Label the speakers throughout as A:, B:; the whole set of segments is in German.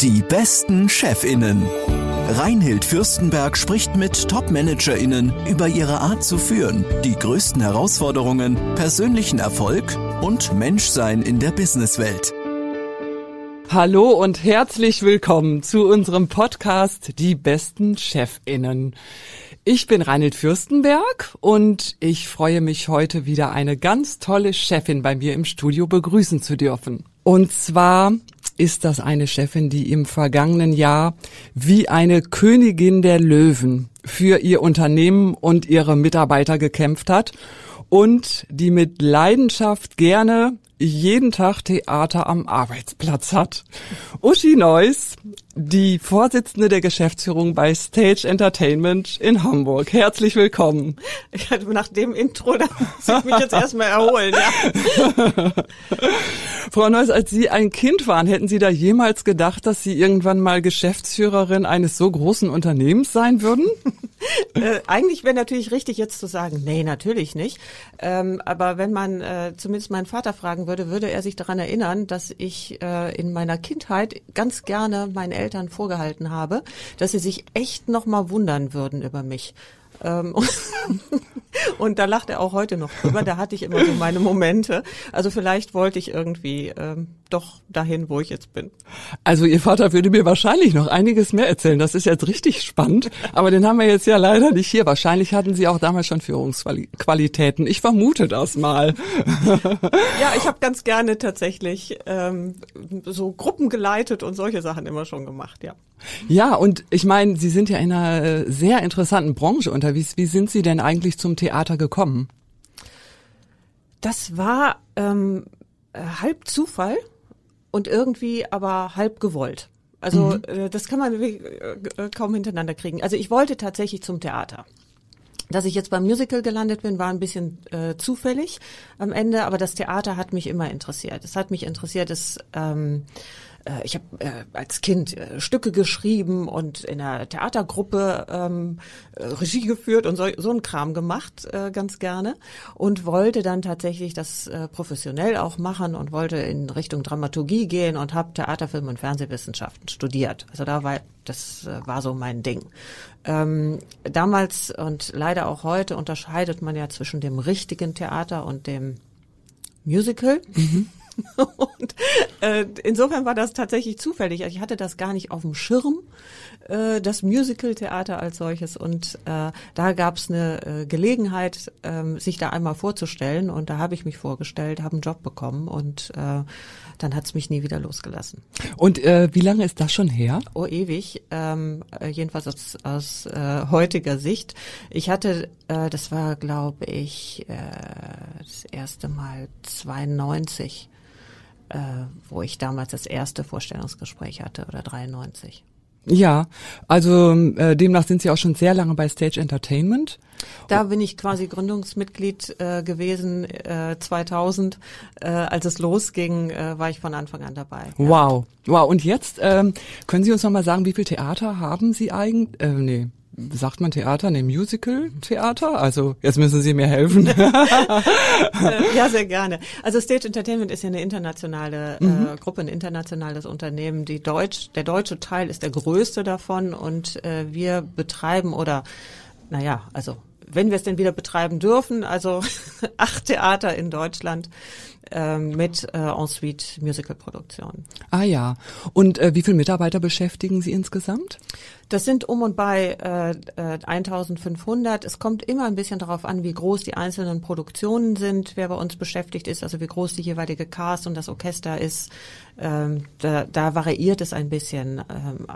A: Die besten Chefinnen. Reinhild Fürstenberg spricht mit Top-ManagerInnen über ihre Art zu führen, die größten Herausforderungen, persönlichen Erfolg und Menschsein in der Businesswelt.
B: Hallo und herzlich willkommen zu unserem Podcast Die besten Chefinnen. Ich bin Reinhild Fürstenberg und ich freue mich heute wieder eine ganz tolle Chefin bei mir im Studio begrüßen zu dürfen. Und zwar ist das eine Chefin, die im vergangenen Jahr wie eine Königin der Löwen für ihr Unternehmen und ihre Mitarbeiter gekämpft hat und die mit Leidenschaft gerne jeden Tag Theater am Arbeitsplatz hat. Uschi Neuss, die Vorsitzende der Geschäftsführung bei Stage Entertainment in Hamburg. Herzlich willkommen.
C: Ich hatte nach dem Intro, da muss ich mich jetzt erstmal erholen. Ja.
B: Frau Neuss, als Sie ein Kind waren, hätten Sie da jemals gedacht, dass Sie irgendwann mal Geschäftsführerin eines so großen Unternehmens sein würden?
C: Äh, eigentlich wäre natürlich richtig jetzt zu sagen, nee, natürlich nicht. Ähm, aber wenn man äh, zumindest meinen Vater fragen würde, würde er sich daran erinnern, dass ich äh, in meiner Kindheit ganz gerne meinen Eltern vorgehalten habe, dass sie sich echt noch mal wundern würden über mich. Ähm, und da lacht er auch heute noch drüber. Da hatte ich immer so meine Momente. Also vielleicht wollte ich irgendwie ähm, doch dahin, wo ich jetzt bin.
B: Also Ihr Vater würde mir wahrscheinlich noch einiges mehr erzählen. Das ist jetzt richtig spannend. Aber den haben wir jetzt ja leider nicht hier. Wahrscheinlich hatten Sie auch damals schon Führungsqualitäten. Ich vermute das mal.
C: Ja, ich habe ganz gerne tatsächlich ähm, so Gruppen geleitet und solche Sachen immer schon gemacht. Ja.
B: Ja, und ich meine, Sie sind ja in einer äh, sehr interessanten Branche unterwegs. Wie sind Sie denn eigentlich zum Theater gekommen?
C: Das war ähm, äh, halb Zufall und irgendwie aber halb gewollt. Also mhm. äh, das kann man äh, kaum hintereinander kriegen. Also ich wollte tatsächlich zum Theater. Dass ich jetzt beim Musical gelandet bin, war ein bisschen äh, zufällig am Ende, aber das Theater hat mich immer interessiert. Es hat mich interessiert, es ähm, äh, ich habe äh, als Kind äh, Stücke geschrieben und in einer Theatergruppe ähm, äh, Regie geführt und so, so ein Kram gemacht, äh, ganz gerne. Und wollte dann tatsächlich das äh, professionell auch machen und wollte in Richtung Dramaturgie gehen und habe Theaterfilm und Fernsehwissenschaften studiert. Also da war das äh, war so mein Ding. Ähm, damals und leider auch heute unterscheidet man ja zwischen dem richtigen Theater und dem Musical. Mhm. Und äh, insofern war das tatsächlich zufällig. Also ich hatte das gar nicht auf dem Schirm, äh, das Musical-Theater als solches. Und äh, da gab es eine äh, Gelegenheit, äh, sich da einmal vorzustellen. Und da habe ich mich vorgestellt, habe einen Job bekommen und äh, dann hat es mich nie wieder losgelassen.
B: Und äh, wie lange ist das schon her?
C: Oh, ewig. Ähm, äh, jedenfalls aus, aus äh, heutiger Sicht. Ich hatte, äh, das war, glaube ich, äh, das erste Mal 92 äh, wo ich damals das erste Vorstellungsgespräch hatte oder 93.
B: Ja, also äh, demnach sind Sie auch schon sehr lange bei Stage Entertainment.
C: Da bin ich quasi Gründungsmitglied äh, gewesen äh, 2000. Äh, als es losging, äh, war ich von Anfang an dabei.
B: Ja. Wow, wow. Und jetzt ähm, können Sie uns noch mal sagen, wie viel Theater haben Sie eigentlich? Äh, nee, sagt man Theater, ne Musical-Theater? Also jetzt müssen Sie mir helfen.
C: ja, sehr gerne. Also Stage Entertainment ist ja eine internationale äh, mhm. Gruppe, ein internationales Unternehmen. Die Deutsch, der deutsche Teil ist der größte davon und äh, wir betreiben oder naja, also wenn wir es denn wieder betreiben dürfen, also acht Theater in Deutschland ähm, mit äh, Ensuite Musical-Produktion.
B: Ah ja. Und äh, wie viele Mitarbeiter beschäftigen Sie insgesamt?
C: Das sind um und bei äh, 1500. Äh, es kommt immer ein bisschen darauf an, wie groß die einzelnen Produktionen sind, wer bei uns beschäftigt ist, also wie groß die jeweilige Cast und das Orchester ist. Ähm, da, da variiert es ein bisschen. Ähm,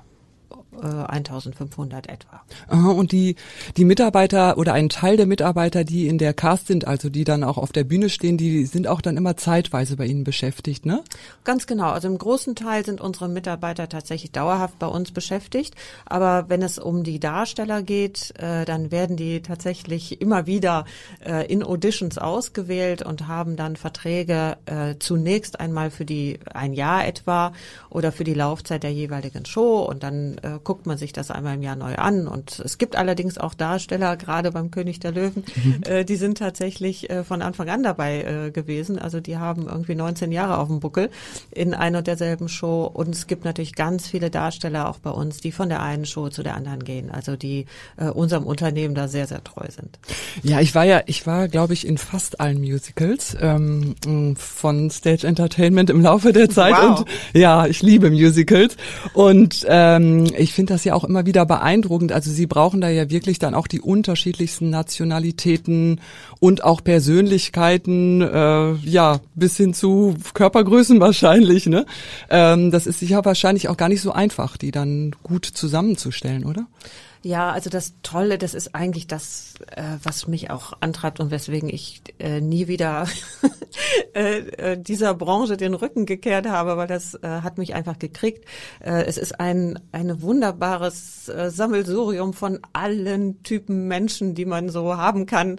C: 1500 äh, etwa.
B: Aha, und die, die Mitarbeiter oder ein Teil der Mitarbeiter, die in der Cast sind, also die dann auch auf der Bühne stehen, die sind auch dann immer zeitweise bei Ihnen beschäftigt, ne?
C: Ganz genau. Also im großen Teil sind unsere Mitarbeiter tatsächlich dauerhaft bei uns beschäftigt. Aber wenn es um die Darsteller geht, äh, dann werden die tatsächlich immer wieder äh, in Auditions ausgewählt und haben dann Verträge äh, zunächst einmal für die ein Jahr etwa oder für die Laufzeit der jeweiligen Show und dann äh, guckt man sich das einmal im Jahr neu an. Und es gibt allerdings auch Darsteller, gerade beim König der Löwen, mhm. äh, die sind tatsächlich äh, von Anfang an dabei äh, gewesen. Also die haben irgendwie 19 Jahre auf dem Buckel in einer und derselben Show. Und es gibt natürlich ganz viele Darsteller auch bei uns, die von der einen Show zu der anderen gehen. Also die äh, unserem Unternehmen da sehr, sehr treu sind.
B: Ja, ich war ja, ich war, glaube ich, in fast allen Musicals ähm, von Stage Entertainment im Laufe der Zeit. Wow. Und ja, ich liebe Musicals. Und ähm, ich finde das ja auch immer wieder beeindruckend. Also sie brauchen da ja wirklich dann auch die unterschiedlichsten Nationalitäten und auch Persönlichkeiten, äh, ja, bis hin zu Körpergrößen wahrscheinlich. Ne? Ähm, das ist sicher wahrscheinlich auch gar nicht so einfach, die dann gut zusammenzustellen, oder?
C: Ja, also das Tolle, das ist eigentlich das, äh, was mich auch antreibt und weswegen ich äh, nie wieder äh, äh, dieser Branche den Rücken gekehrt habe, weil das äh, hat mich einfach gekriegt. Äh, es ist ein ein wunderbares Sammelsurium von allen Typen Menschen, die man so haben kann.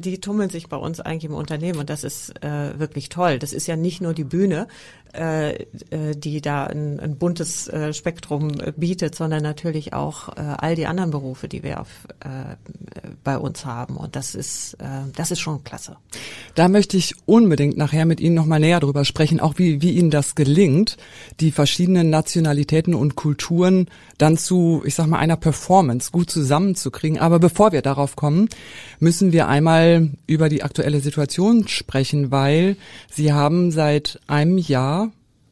C: Die tummeln sich bei uns eigentlich im Unternehmen und das ist wirklich toll. Das ist ja nicht nur die Bühne, die da ein, ein buntes Spektrum bietet, sondern natürlich auch all die anderen Berufe, die wir auf, äh, bei uns haben. Und das ist, äh, das ist schon klasse.
B: Da möchte ich unbedingt nachher mit Ihnen nochmal näher drüber sprechen, auch wie, wie Ihnen das gelingt, die verschiedenen Nationalitäten und Kulturen dann zu, ich sag mal, einer Performance gut zusammenzukriegen. Aber bevor wir darauf kommen, müssen wir einmal über die aktuelle Situation sprechen, weil Sie haben seit einem Jahr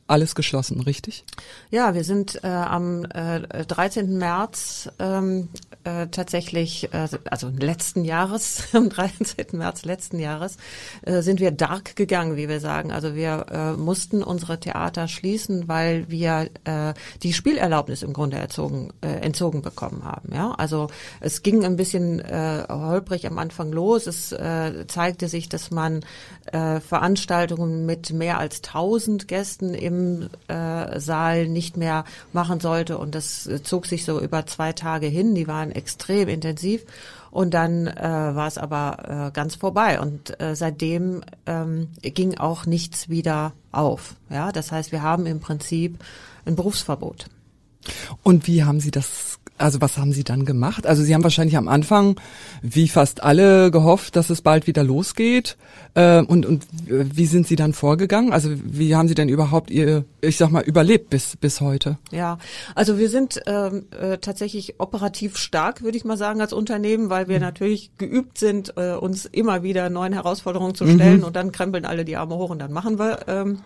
B: alles geschlossen, richtig?
C: Ja, wir sind äh, am äh, 13. März ähm, äh, tatsächlich, äh, also letzten Jahres, am 13. März letzten Jahres, äh, sind wir dark gegangen, wie wir sagen. Also wir äh, mussten unsere Theater schließen, weil wir äh, die Spielerlaubnis im Grunde erzogen, äh, entzogen bekommen haben. Ja, also es ging ein bisschen äh, holprig am Anfang los. Es äh, zeigte sich, dass man äh, Veranstaltungen mit mehr als 1000 Gästen im Saal nicht mehr machen sollte und das zog sich so über zwei Tage hin. Die waren extrem intensiv. Und dann äh, war es aber äh, ganz vorbei. Und äh, seitdem ähm, ging auch nichts wieder auf. Ja, das heißt, wir haben im Prinzip ein Berufsverbot.
B: Und wie haben Sie das also was haben Sie dann gemacht? Also Sie haben wahrscheinlich am Anfang, wie fast alle, gehofft, dass es bald wieder losgeht. Äh, und, und wie sind Sie dann vorgegangen? Also wie haben Sie denn überhaupt Ihr, ich sag mal, überlebt bis, bis heute?
C: Ja, also wir sind ähm, äh, tatsächlich operativ stark, würde ich mal sagen, als Unternehmen, weil wir mhm. natürlich geübt sind, äh, uns immer wieder neuen Herausforderungen zu stellen mhm. und dann krempeln alle die Arme hoch und dann machen wir ähm,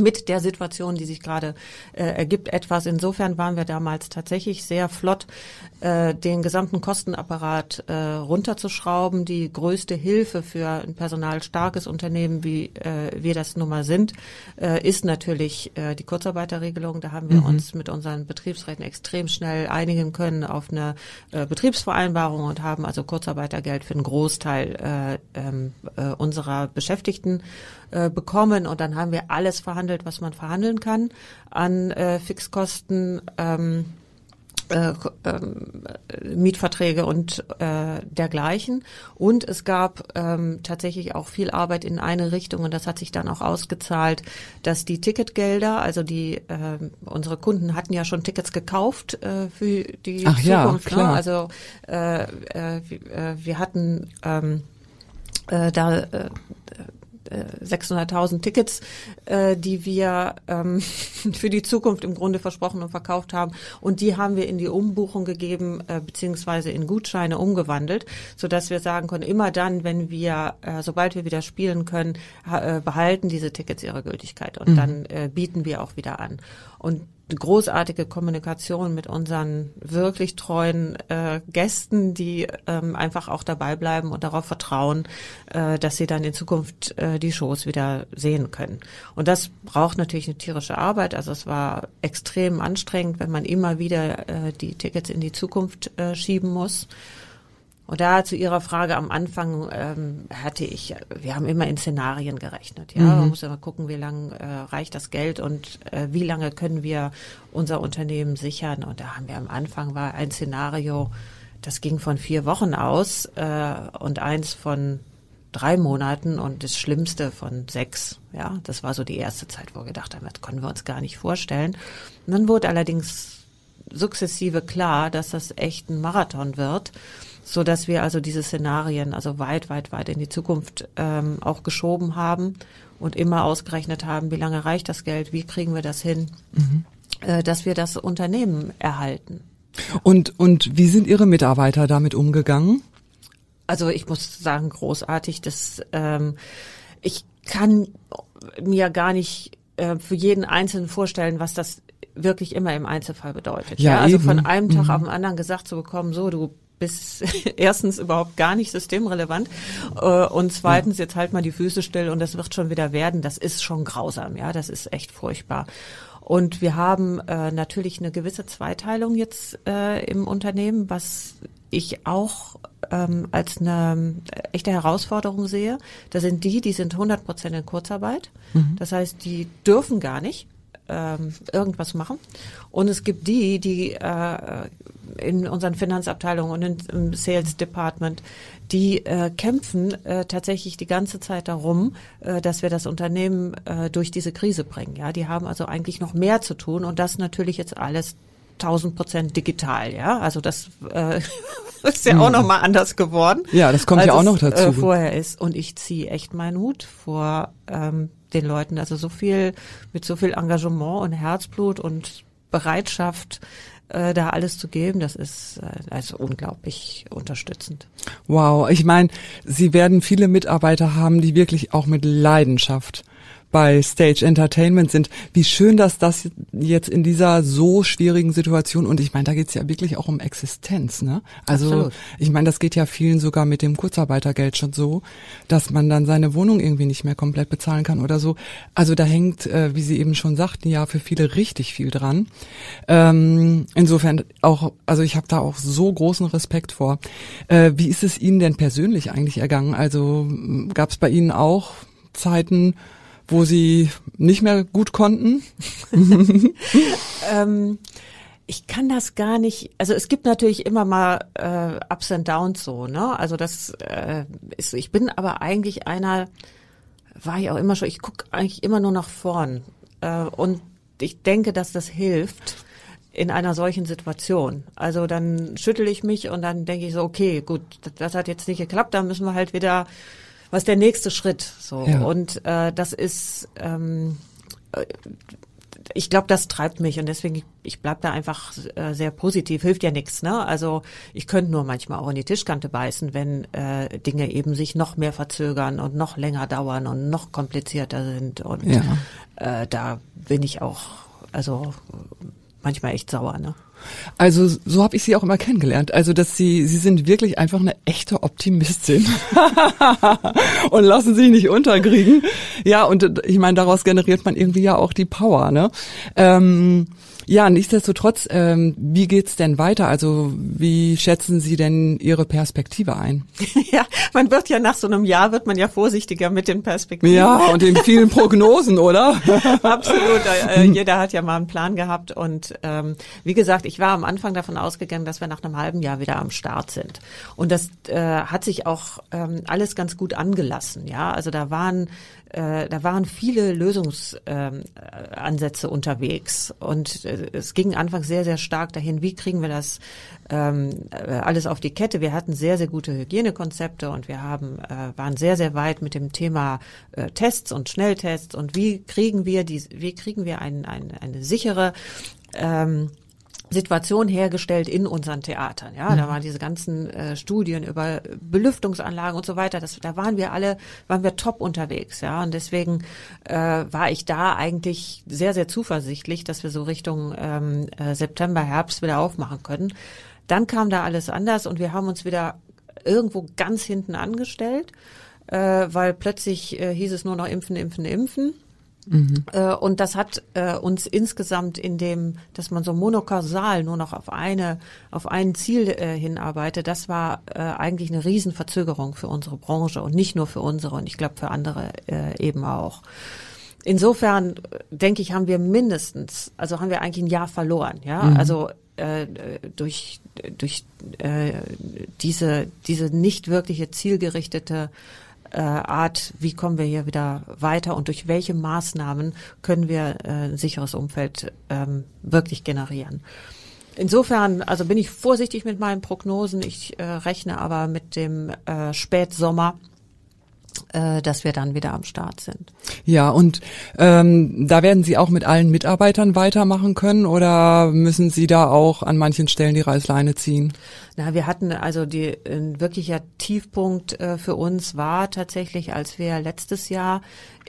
C: mit der Situation, die sich gerade äh, ergibt, etwas. Insofern waren wir damals tatsächlich sehr flott, äh, den gesamten Kostenapparat äh, runterzuschrauben. Die größte Hilfe für ein personalstarkes Unternehmen, wie äh, wir das nun mal sind, äh, ist natürlich äh, die Kurzarbeiterregelung. Da haben wir mhm. uns mit unseren Betriebsräten extrem schnell einigen können auf eine äh, Betriebsvereinbarung und haben also Kurzarbeitergeld für einen Großteil äh, ähm, äh, unserer Beschäftigten äh, bekommen und dann haben wir alles verhandelt, was man verhandeln kann an äh, Fixkosten. Ähm, äh, ähm, Mietverträge und äh, dergleichen. Und es gab ähm, tatsächlich auch viel Arbeit in eine Richtung und das hat sich dann auch ausgezahlt, dass die Ticketgelder, also die äh, unsere Kunden hatten ja schon Tickets gekauft äh, für die
B: Ach
C: Zukunft.
B: Ja,
C: ne?
B: klar.
C: Ne? Also äh, äh, wir hatten ähm, äh, da äh, 600.000 Tickets, äh, die wir ähm, für die Zukunft im Grunde versprochen und verkauft haben. Und die haben wir in die Umbuchung gegeben, äh, beziehungsweise in Gutscheine umgewandelt, sodass wir sagen können, immer dann, wenn wir, äh, sobald wir wieder spielen können, äh, behalten diese Tickets ihre Gültigkeit und mhm. dann äh, bieten wir auch wieder an. Und großartige Kommunikation mit unseren wirklich treuen äh, Gästen, die ähm, einfach auch dabei bleiben und darauf vertrauen, äh, dass sie dann in Zukunft äh, die Shows wieder sehen können. Und das braucht natürlich eine tierische Arbeit. Also es war extrem anstrengend, wenn man immer wieder äh, die Tickets in die Zukunft äh, schieben muss. Und da zu Ihrer Frage am Anfang ähm, hatte ich, wir haben immer in Szenarien gerechnet. Ja, mhm. man muss immer gucken, wie lange äh, reicht das Geld und äh, wie lange können wir unser Unternehmen sichern. Und da haben wir am Anfang war ein Szenario, das ging von vier Wochen aus äh, und eins von drei Monaten und das Schlimmste von sechs. Ja, das war so die erste Zeit, wo wir gedacht haben, das können wir uns gar nicht vorstellen. Und dann wurde allerdings sukzessive klar, dass das echt ein Marathon wird, so dass wir also diese Szenarien also weit, weit, weit in die Zukunft ähm, auch geschoben haben und immer ausgerechnet haben, wie lange reicht das Geld, wie kriegen wir das hin, mhm. äh, dass wir das Unternehmen erhalten.
B: Und und wie sind Ihre Mitarbeiter damit umgegangen?
C: Also ich muss sagen, großartig. Das ähm, ich kann mir gar nicht äh, für jeden Einzelnen vorstellen, was das wirklich immer im Einzelfall bedeutet. Ja, ja also eben. von einem Tag mhm. auf den anderen gesagt zu bekommen, so du bist erstens überhaupt gar nicht systemrelevant äh, und zweitens jetzt halt mal die Füße still und das wird schon wieder werden. Das ist schon grausam, ja, das ist echt furchtbar. Und wir haben äh, natürlich eine gewisse Zweiteilung jetzt äh, im Unternehmen, was ich auch ähm, als eine echte Herausforderung sehe. Da sind die, die sind 100 Prozent in Kurzarbeit. Mhm. Das heißt, die dürfen gar nicht ähm, irgendwas machen. Und es gibt die, die äh, in unseren Finanzabteilungen und im Sales Department, die äh, kämpfen äh, tatsächlich die ganze Zeit darum, äh, dass wir das Unternehmen äh, durch diese Krise bringen. Ja, die haben also eigentlich noch mehr zu tun und das natürlich jetzt alles 1000 Prozent digital. Ja, also das äh, ist ja auch noch mal anders geworden.
B: Ja, das kommt ja auch noch
C: es,
B: dazu. Äh,
C: vorher ist und ich ziehe echt meinen Hut vor ähm, den Leuten. Also so viel mit so viel Engagement und Herzblut und Bereitschaft äh, da alles zu geben, das ist äh, also unglaublich unterstützend.
B: Wow, ich meine, Sie werden viele Mitarbeiter haben, die wirklich auch mit Leidenschaft bei Stage Entertainment sind. Wie schön, dass das jetzt in dieser so schwierigen Situation und ich meine, da geht's ja wirklich auch um Existenz, ne? Also Absolut. ich meine, das geht ja vielen sogar mit dem Kurzarbeitergeld schon so, dass man dann seine Wohnung irgendwie nicht mehr komplett bezahlen kann oder so. Also da hängt, äh, wie Sie eben schon sagten, ja für viele richtig viel dran. Ähm, insofern auch, also ich habe da auch so großen Respekt vor. Äh, wie ist es Ihnen denn persönlich eigentlich ergangen? Also gab es bei Ihnen auch Zeiten, wo sie nicht mehr gut konnten?
C: ähm, ich kann das gar nicht. Also es gibt natürlich immer mal äh, Ups and Downs so, ne? Also das äh, ist. Ich bin aber eigentlich einer. War ich auch immer schon. Ich gucke eigentlich immer nur nach vorn äh, und ich denke, dass das hilft in einer solchen Situation. Also dann schüttel ich mich und dann denke ich so, okay, gut, das hat jetzt nicht geklappt, dann müssen wir halt wieder was ist der nächste Schritt? So ja. und äh, das ist, ähm, äh, ich glaube, das treibt mich und deswegen ich bleib da einfach äh, sehr positiv. Hilft ja nichts, ne? Also ich könnte nur manchmal auch in die Tischkante beißen, wenn äh, Dinge eben sich noch mehr verzögern und noch länger dauern und noch komplizierter sind und ja. äh, da bin ich auch also manchmal echt sauer, ne?
B: Also so habe ich sie auch immer kennengelernt. Also dass sie sie sind wirklich einfach eine echte Optimistin und lassen sich nicht unterkriegen. Ja und ich meine daraus generiert man irgendwie ja auch die Power. Ne? Ähm, ja, nichtsdestotrotz, ähm, wie geht's denn weiter? Also wie schätzen Sie denn Ihre Perspektive ein?
C: ja, man wird ja nach so einem Jahr wird man ja vorsichtiger mit den Perspektiven.
B: Ja, und den vielen Prognosen, oder?
C: Absolut. Äh, jeder hat ja mal einen Plan gehabt und ähm, wie gesagt, ich war am Anfang davon ausgegangen, dass wir nach einem halben Jahr wieder am Start sind. Und das äh, hat sich auch ähm, alles ganz gut angelassen. Ja, also da waren äh, da waren viele Lösungsansätze ähm, unterwegs und äh, es ging anfangs sehr, sehr stark dahin, wie kriegen wir das ähm, äh, alles auf die Kette. Wir hatten sehr, sehr gute Hygienekonzepte und wir haben, äh, waren sehr, sehr weit mit dem Thema äh, Tests und Schnelltests und wie kriegen wir die, wie kriegen wir ein, ein, eine sichere ähm, Situation hergestellt in unseren Theatern. Ja, mhm. da waren diese ganzen äh, Studien über Belüftungsanlagen und so weiter. Das, da waren wir alle, waren wir top unterwegs. Ja, und deswegen äh, war ich da eigentlich sehr, sehr zuversichtlich, dass wir so Richtung ähm, äh, September, Herbst wieder aufmachen können. Dann kam da alles anders und wir haben uns wieder irgendwo ganz hinten angestellt, äh, weil plötzlich äh, hieß es nur noch impfen, impfen, impfen. Mhm. Äh, und das hat äh, uns insgesamt in dem, dass man so monokausal nur noch auf eine, auf ein Ziel äh, hinarbeitet, das war eigentlich eine Riesenverzögerung für unsere Branche und nicht nur für unsere und ich glaube für andere eben auch. Insofern denke ich, haben wir mindestens, also haben wir eigentlich ein Jahr verloren, ja, mhm. also durch durch diese diese nicht wirkliche zielgerichtete äh, Art, wie kommen wir hier wieder weiter und durch welche Maßnahmen können wir äh, ein sicheres Umfeld ähm, wirklich generieren. insofern, also bin ich vorsichtig mit meinen Prognosen. Ich äh, rechne aber mit dem äh, Spätsommer äh, dass wir dann wieder am Start sind.
B: Ja, und ähm, da werden Sie auch mit allen Mitarbeitern weitermachen können oder müssen Sie da auch an manchen Stellen die Reißleine ziehen?
C: Na, wir hatten also die ein wirklicher Tiefpunkt äh, für uns war tatsächlich, als wir letztes Jahr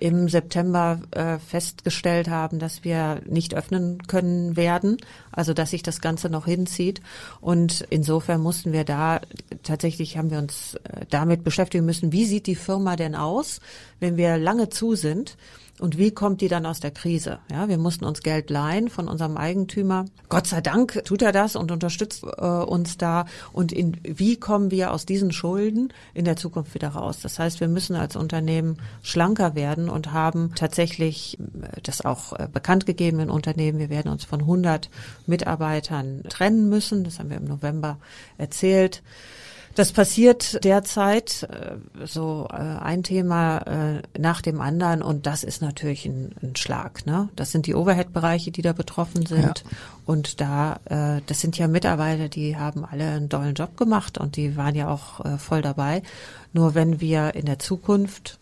C: im September äh, festgestellt haben, dass wir nicht öffnen können werden, also dass sich das Ganze noch hinzieht. Und insofern mussten wir da tatsächlich haben wir uns äh, damit beschäftigen müssen, wie sieht die Firma denn aus, wenn wir lange zu sind und wie kommt die dann aus der Krise? Ja, wir mussten uns Geld leihen von unserem Eigentümer. Gott sei Dank tut er das und unterstützt äh, uns da. Und in, wie kommen wir aus diesen Schulden in der Zukunft wieder raus? Das heißt, wir müssen als Unternehmen schlanker werden und haben tatsächlich äh, das auch äh, bekannt gegeben in Unternehmen. Wir werden uns von 100 Mitarbeitern trennen müssen. Das haben wir im November erzählt. Das passiert derzeit äh, so äh, ein Thema äh, nach dem anderen und das ist natürlich ein, ein Schlag. Ne? Das sind die Overhead-Bereiche, die da betroffen sind ja. und da das sind ja Mitarbeiter, die haben alle einen tollen Job gemacht und die waren ja auch voll dabei. Nur wenn wir in der Zukunft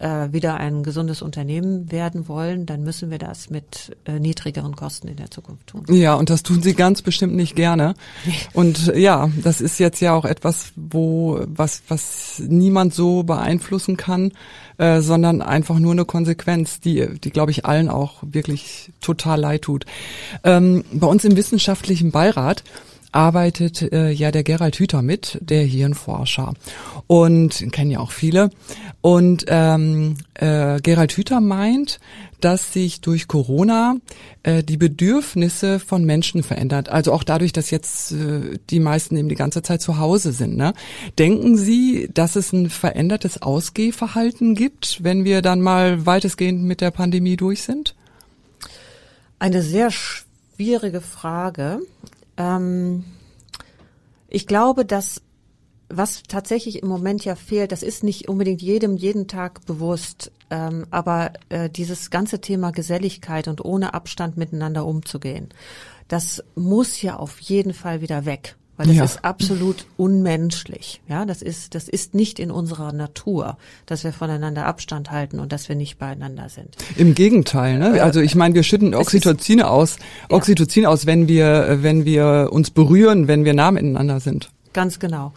C: äh, wieder ein gesundes Unternehmen werden wollen, dann müssen wir das mit äh, niedrigeren Kosten in der Zukunft tun.
B: Ja, und das tun Sie ganz bestimmt nicht gerne. Und äh, ja, das ist jetzt ja auch etwas, wo was was niemand so beeinflussen kann, äh, sondern einfach nur eine Konsequenz, die die glaube ich allen auch wirklich total leid tut. Ähm, bei uns im wissenschaftlichen Beirat arbeitet äh, ja der Gerald Hüther mit, der Hirnforscher. Und kennen ja auch viele. Und ähm, äh, Gerald Hüther meint, dass sich durch Corona äh, die Bedürfnisse von Menschen verändert. Also auch dadurch, dass jetzt äh, die meisten eben die ganze Zeit zu Hause sind. Ne? Denken Sie, dass es ein verändertes Ausgehverhalten gibt, wenn wir dann mal weitestgehend mit der Pandemie durch sind?
C: Eine sehr schwierige Frage. Ähm, ich glaube, dass was tatsächlich im Moment ja fehlt, das ist nicht unbedingt jedem jeden Tag bewusst, ähm, aber äh, dieses ganze Thema Geselligkeit und ohne Abstand miteinander umzugehen, das muss ja auf jeden Fall wieder weg weil das ja. ist absolut unmenschlich. Ja, das ist, das ist nicht in unserer Natur, dass wir voneinander Abstand halten und dass wir nicht beieinander sind.
B: Im Gegenteil, ne? Also ich meine, wir schütten Oxytocin aus, Oxytocin ja. aus, wenn wir, wenn wir uns berühren, wenn wir nah miteinander sind.
C: Ganz genau.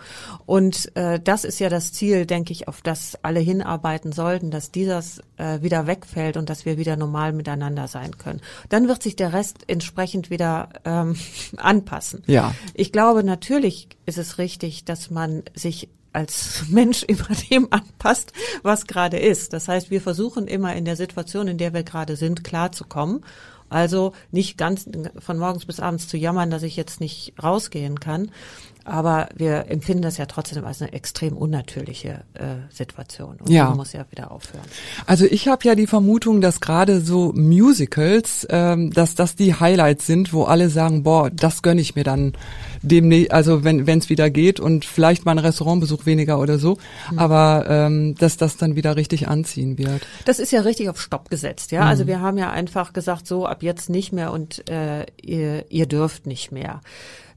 C: Und äh, das ist ja das Ziel, denke ich, auf das alle hinarbeiten sollten, dass dieses äh, wieder wegfällt und dass wir wieder normal miteinander sein können. Dann wird sich der Rest entsprechend wieder ähm, anpassen.
B: Ja.
C: Ich glaube, natürlich ist es richtig, dass man sich als Mensch immer dem anpasst, was gerade ist. Das heißt, wir versuchen immer in der Situation, in der wir gerade sind, klarzukommen also nicht ganz von morgens bis abends zu jammern, dass ich jetzt nicht rausgehen kann. Aber wir empfinden das ja trotzdem als eine extrem unnatürliche äh, Situation. Und
B: ja.
C: die muss ja wieder aufhören.
B: Also ich habe ja die Vermutung, dass gerade so Musicals, ähm, dass das die Highlights sind, wo alle sagen, boah, das gönne ich mir dann demnächst, also wenn es wieder geht und vielleicht mal ein Restaurantbesuch weniger oder so, mhm. aber ähm, dass das dann wieder richtig anziehen wird.
C: Das ist ja richtig auf Stopp gesetzt, ja. Also mhm. Also wir haben ja einfach gesagt, so ab jetzt nicht mehr und äh, ihr, ihr dürft nicht mehr.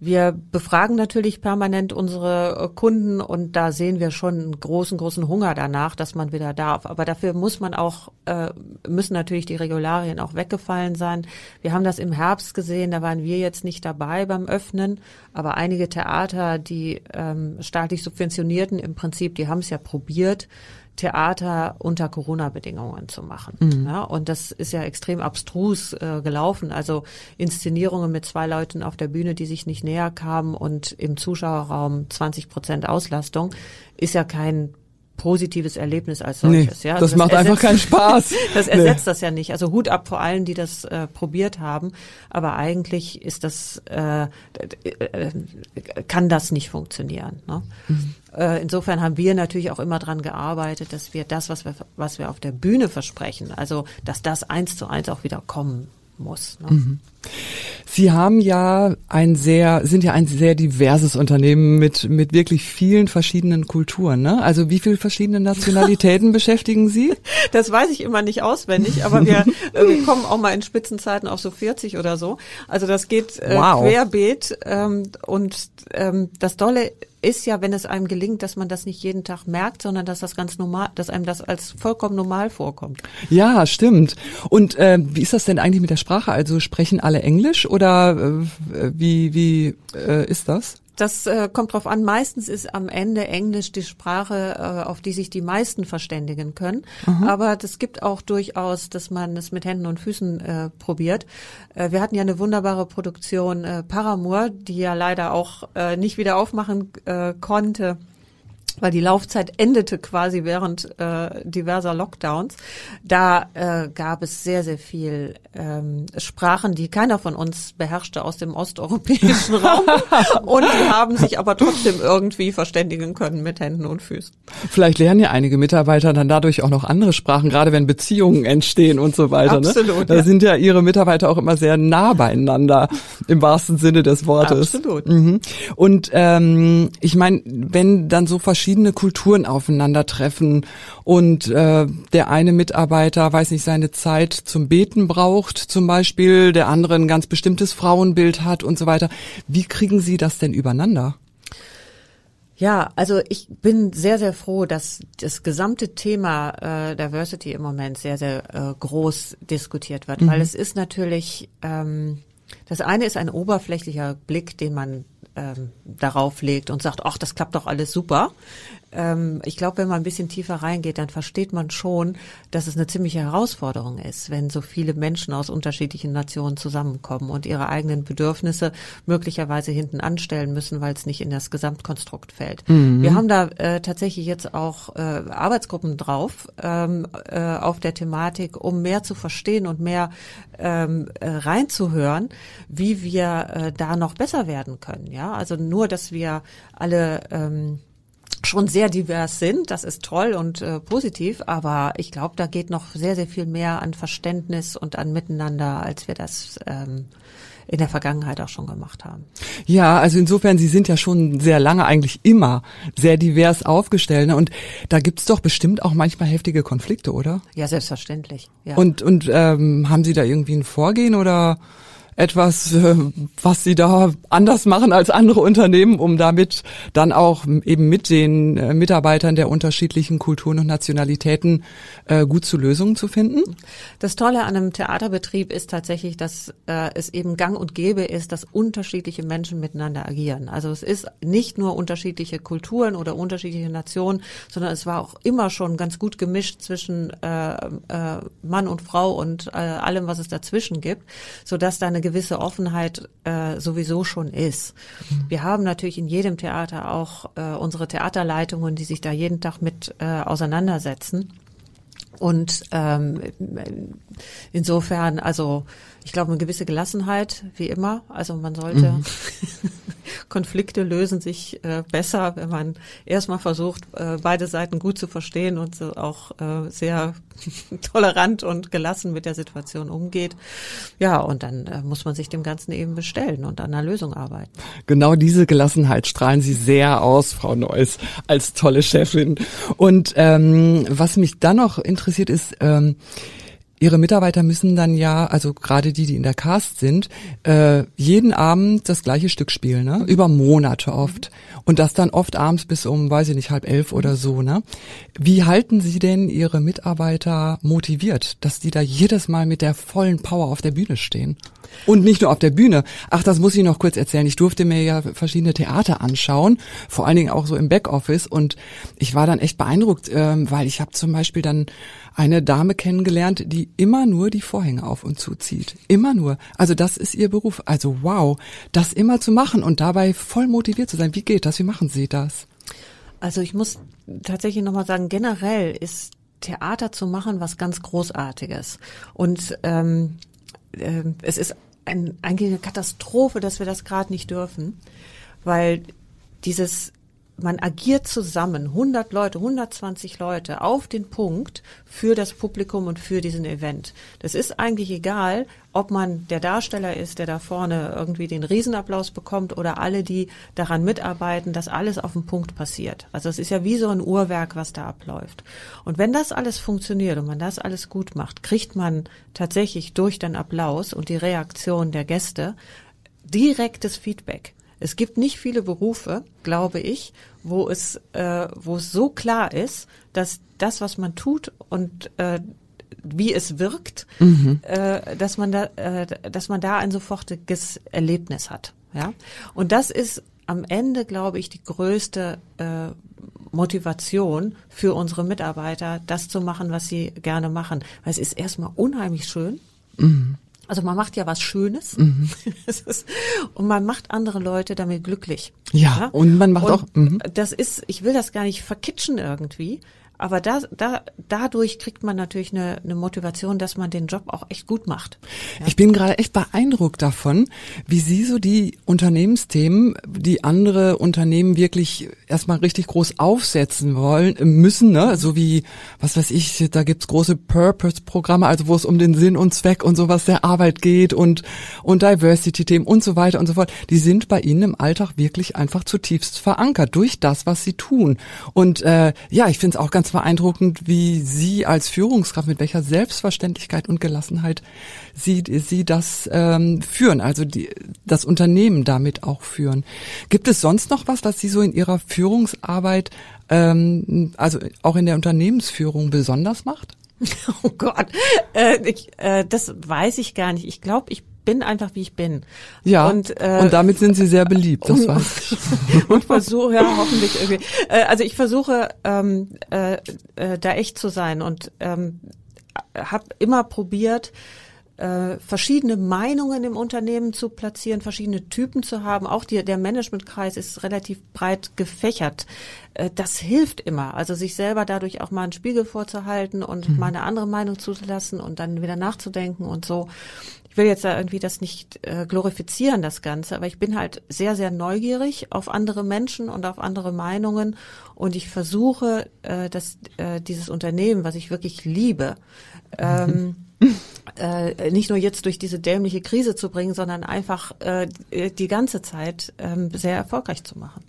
C: Wir befragen natürlich permanent unsere äh, Kunden und da sehen wir schon einen großen, großen Hunger danach, dass man wieder darf. Aber dafür muss man auch, äh, müssen natürlich die Regularien auch weggefallen sein. Wir haben das im Herbst gesehen, da waren wir jetzt nicht dabei beim Öffnen, aber einige Theater, die ähm, staatlich subventionierten, im Prinzip, die haben es ja probiert Theater unter Corona-Bedingungen zu machen. Mhm. Ja, und das ist ja extrem abstrus äh, gelaufen. Also Inszenierungen mit zwei Leuten auf der Bühne, die sich nicht näher kamen und im Zuschauerraum 20 Prozent Auslastung, ist ja kein positives Erlebnis als solches.
B: Nee,
C: ja,
B: also das, das, macht ersetzt, einfach keinen Spaß.
C: das ersetzt nee. das ja nicht. Also Hut ab vor allen, die das äh, probiert haben. Aber eigentlich ist das äh, äh, kann das nicht funktionieren. Ne? Mhm. Äh, insofern haben wir natürlich auch immer dran gearbeitet, dass wir das, was wir was wir auf der Bühne versprechen, also dass das eins zu eins auch wieder kommen muss. Ne? Mhm.
B: Sie haben ja ein sehr, sind ja ein sehr diverses Unternehmen mit, mit wirklich vielen verschiedenen Kulturen, ne? Also wie viele verschiedene Nationalitäten beschäftigen Sie?
C: Das weiß ich immer nicht auswendig, aber wir, äh, wir kommen auch mal in Spitzenzeiten auf so 40 oder so. Also das geht äh, wow. querbeet ähm, und ähm, das Dolle ist ja, wenn es einem gelingt, dass man das nicht jeden Tag merkt, sondern dass das ganz normal, dass einem das als vollkommen normal vorkommt.
B: Ja, stimmt. Und äh, wie ist das denn eigentlich mit der Sprache? Also sprechen alle Englisch oder äh, wie wie äh, ist das?
C: Das äh, kommt drauf an. Meistens ist am Ende Englisch die Sprache, äh, auf die sich die meisten verständigen können. Mhm. Aber das gibt auch durchaus, dass man es mit Händen und Füßen äh, probiert. Äh, wir hatten ja eine wunderbare Produktion äh, Paramour, die ja leider auch äh, nicht wieder aufmachen äh, konnte weil die Laufzeit endete quasi während äh, diverser Lockdowns. Da äh, gab es sehr, sehr viel ähm, Sprachen, die keiner von uns beherrschte aus dem osteuropäischen Raum. und die haben sich aber trotzdem irgendwie verständigen können mit Händen und Füßen.
B: Vielleicht lernen ja einige Mitarbeiter dann dadurch auch noch andere Sprachen, gerade wenn Beziehungen entstehen und so weiter. Ne? Absolut. Ne? Da ja. sind ja ihre Mitarbeiter auch immer sehr nah beieinander, im wahrsten Sinne des Wortes.
C: Absolut.
B: Mhm. Und ähm, ich meine, wenn dann so verschiedene Kulturen aufeinandertreffen und äh, der eine Mitarbeiter, weiß nicht, seine Zeit zum Beten braucht zum Beispiel, der andere ein ganz bestimmtes Frauenbild hat und so weiter. Wie kriegen Sie das denn übereinander?
C: Ja, also ich bin sehr, sehr froh, dass das gesamte Thema äh, Diversity im Moment sehr, sehr äh, groß diskutiert wird, mhm. weil es ist natürlich, ähm, das eine ist ein oberflächlicher Blick, den man ähm, darauf legt und sagt, ach, das klappt doch alles super. Ähm, ich glaube, wenn man ein bisschen tiefer reingeht, dann versteht man schon, dass es eine ziemliche Herausforderung ist, wenn so viele Menschen aus unterschiedlichen Nationen zusammenkommen und ihre eigenen Bedürfnisse möglicherweise hinten anstellen müssen, weil es nicht in das Gesamtkonstrukt fällt. Mhm. Wir haben da äh, tatsächlich jetzt auch äh, Arbeitsgruppen drauf ähm, äh, auf der Thematik, um mehr zu verstehen und mehr ähm, äh, reinzuhören, wie wir äh, da noch besser werden können. Ja, also nur, dass wir alle ähm, schon sehr divers sind. Das ist toll und äh, positiv, aber ich glaube, da geht noch sehr, sehr viel mehr an Verständnis und an Miteinander, als wir das ähm, in der Vergangenheit auch schon gemacht haben.
B: Ja, also insofern, Sie sind ja schon sehr lange eigentlich immer sehr divers aufgestellt. Ne? Und da gibt's doch bestimmt auch manchmal heftige Konflikte, oder?
C: Ja, selbstverständlich. Ja.
B: Und, und ähm, haben Sie da irgendwie ein Vorgehen oder? Etwas, äh, was sie da anders machen als andere Unternehmen, um damit dann auch eben mit den äh, Mitarbeitern der unterschiedlichen Kulturen und Nationalitäten äh, gut zu Lösungen zu finden?
C: Das Tolle an einem Theaterbetrieb ist tatsächlich, dass es eben gang und gäbe ist, dass unterschiedliche Menschen miteinander agieren. Also es ist nicht nur unterschiedliche Kulturen oder unterschiedliche Nationen, sondern es war auch immer schon ganz gut gemischt zwischen Mann und Frau und allem, was es dazwischen gibt, so dass da eine gewisse Offenheit äh, sowieso schon ist. Mhm. Wir haben natürlich in jedem Theater auch äh, unsere Theaterleitungen, die sich da jeden Tag mit äh, auseinandersetzen. Und ähm, insofern, also ich glaube, eine gewisse Gelassenheit, wie immer. Also man sollte mhm. Konflikte lösen sich äh, besser, wenn man erstmal versucht, äh, beide Seiten gut zu verstehen und so auch äh, sehr tolerant und gelassen mit der Situation umgeht. Ja, und dann äh, muss man sich dem Ganzen eben bestellen und an einer Lösung arbeiten.
B: Genau diese Gelassenheit strahlen Sie sehr aus, Frau Neuss, als tolle Chefin. Und ähm, was mich dann noch interessiert ist, ähm, Ihre Mitarbeiter müssen dann ja, also gerade die, die in der Cast sind, äh, jeden Abend das gleiche Stück spielen, ne? Über Monate oft. Und das dann oft abends bis um, weiß ich nicht, halb elf oder so, ne? Wie halten Sie denn Ihre Mitarbeiter motiviert, dass die da jedes Mal mit der vollen Power auf der Bühne stehen? Und nicht nur auf der Bühne. Ach, das muss ich noch kurz erzählen. Ich durfte mir ja verschiedene Theater anschauen, vor allen Dingen auch so im Backoffice. Und ich war dann echt beeindruckt, ähm, weil ich habe zum Beispiel dann eine Dame kennengelernt, die immer nur die Vorhänge auf und zuzieht. Immer nur. Also das ist ihr Beruf. Also wow, das immer zu machen und dabei voll motiviert zu sein. Wie geht das? Wie machen Sie das?
C: Also ich muss tatsächlich nochmal sagen, generell ist Theater zu machen was ganz Großartiges. Und ähm, äh, es ist ein, eigentlich eine Katastrophe, dass wir das gerade nicht dürfen, weil dieses man agiert zusammen, 100 Leute, 120 Leute auf den Punkt für das Publikum und für diesen Event. Das ist eigentlich egal, ob man der Darsteller ist, der da vorne irgendwie den Riesenapplaus bekommt oder alle, die daran mitarbeiten, dass alles auf den Punkt passiert. Also es ist ja wie so ein Uhrwerk, was da abläuft. Und wenn das alles funktioniert und man das alles gut macht, kriegt man tatsächlich durch den Applaus und die Reaktion der Gäste direktes Feedback. Es gibt nicht viele Berufe, glaube ich, wo es, äh, wo es so klar ist, dass das, was man tut und äh, wie es wirkt, mhm. äh, dass man da, äh, dass man da ein sofortiges Erlebnis hat. Ja, und das ist am Ende, glaube ich, die größte äh, Motivation für unsere Mitarbeiter, das zu machen, was sie gerne machen. Weil es ist erstmal unheimlich schön. Mhm. Also man macht ja was Schönes mhm. und man macht andere Leute damit glücklich.
B: Ja, ja? und man macht und auch.
C: Mhm. Das ist, ich will das gar nicht verkitschen irgendwie, aber da, da, dadurch kriegt man natürlich eine, eine Motivation, dass man den Job auch echt gut macht.
B: Ja? Ich bin gerade echt beeindruckt davon, wie Sie so die Unternehmensthemen, die andere Unternehmen wirklich erstmal richtig groß aufsetzen wollen, müssen, ne? so wie, was weiß ich, da gibt's große Purpose-Programme, also wo es um den Sinn und Zweck und sowas der Arbeit geht und, und Diversity-Themen und so weiter und so fort. Die sind bei Ihnen im Alltag wirklich einfach zutiefst verankert durch das, was Sie tun. Und äh, ja, ich finde es auch ganz ganz beeindruckend, wie Sie als Führungskraft, mit welcher Selbstverständlichkeit und Gelassenheit Sie, Sie das ähm, führen, also die, das Unternehmen damit auch führen. Gibt es sonst noch was, was Sie so in Ihrer Führungsarbeit, ähm, also auch in der Unternehmensführung besonders macht?
C: Oh Gott, äh, ich, äh, das weiß ich gar nicht. Ich glaube, ich bin einfach wie ich bin.
B: Ja. Und, äh, und damit sind Sie sehr beliebt, das weiß
C: ich. und versuche, ja, hoffentlich irgendwie. Äh, also ich versuche ähm, äh, äh, da echt zu sein und ähm, habe immer probiert, äh, verschiedene Meinungen im Unternehmen zu platzieren, verschiedene Typen zu haben. Auch die, der Managementkreis ist relativ breit gefächert. Äh, das hilft immer. Also sich selber dadurch auch mal einen Spiegel vorzuhalten und mhm. mal eine andere Meinung zuzulassen und dann wieder nachzudenken und so. Ich will jetzt da irgendwie das nicht äh, glorifizieren, das Ganze, aber ich bin halt sehr, sehr neugierig auf andere Menschen und auf andere Meinungen und ich versuche, äh, dass äh, dieses Unternehmen, was ich wirklich liebe, ähm, äh, nicht nur jetzt durch diese dämliche Krise zu bringen, sondern einfach äh, die ganze Zeit ähm, sehr erfolgreich zu machen.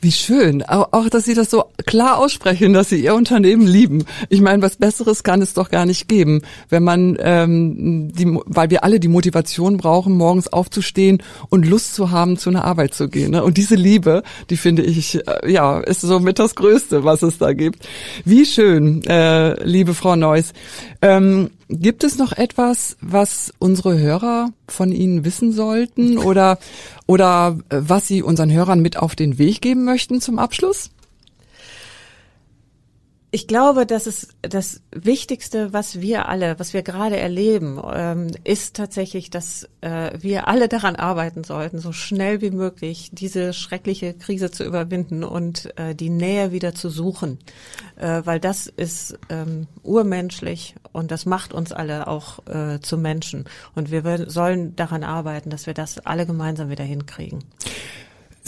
B: Wie schön. Auch, auch, dass Sie das so klar aussprechen, dass Sie Ihr Unternehmen lieben. Ich meine, was Besseres kann es doch gar nicht geben, wenn man, ähm, die, weil wir alle die Motivation brauchen, morgens aufzustehen und Lust zu haben, zu einer Arbeit zu gehen. Ne? Und diese Liebe, die finde ich, äh, ja, ist so mit das Größte, was es da gibt. Wie schön, äh, liebe Frau Neuss. Ähm, Gibt es noch etwas, was unsere Hörer von Ihnen wissen sollten oder, oder äh, was Sie unseren Hörern mit auf den Weg geben möchten zum Abschluss?
C: Ich glaube, dass es das Wichtigste, was wir alle, was wir gerade erleben, ähm, ist tatsächlich, dass äh, wir alle daran arbeiten sollten, so schnell wie möglich diese schreckliche Krise zu überwinden und äh, die Nähe wieder zu suchen, äh, weil das ist ähm, urmenschlich und das macht uns alle auch äh, zu Menschen. Und wir sollen daran arbeiten, dass wir das alle gemeinsam wieder hinkriegen.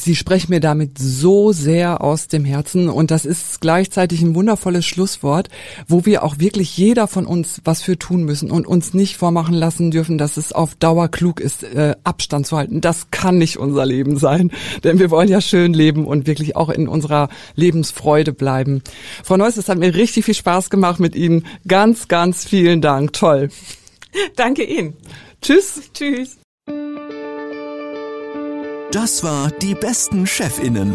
B: Sie sprechen mir damit so sehr aus dem Herzen und das ist gleichzeitig ein wundervolles Schlusswort, wo wir auch wirklich jeder von uns was für tun müssen und uns nicht vormachen lassen dürfen, dass es auf Dauer klug ist, äh, Abstand zu halten. Das kann nicht unser Leben sein, denn wir wollen ja schön leben und wirklich auch in unserer Lebensfreude bleiben. Frau Neuss, es hat mir richtig viel Spaß gemacht mit Ihnen. Ganz, ganz vielen Dank. Toll.
C: Danke Ihnen.
B: Tschüss.
C: Tschüss.
A: Das war Die besten Chefinnen.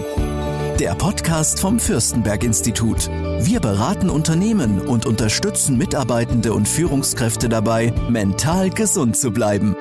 A: Der Podcast vom Fürstenberg Institut. Wir beraten Unternehmen und unterstützen Mitarbeitende und Führungskräfte dabei, mental gesund zu bleiben.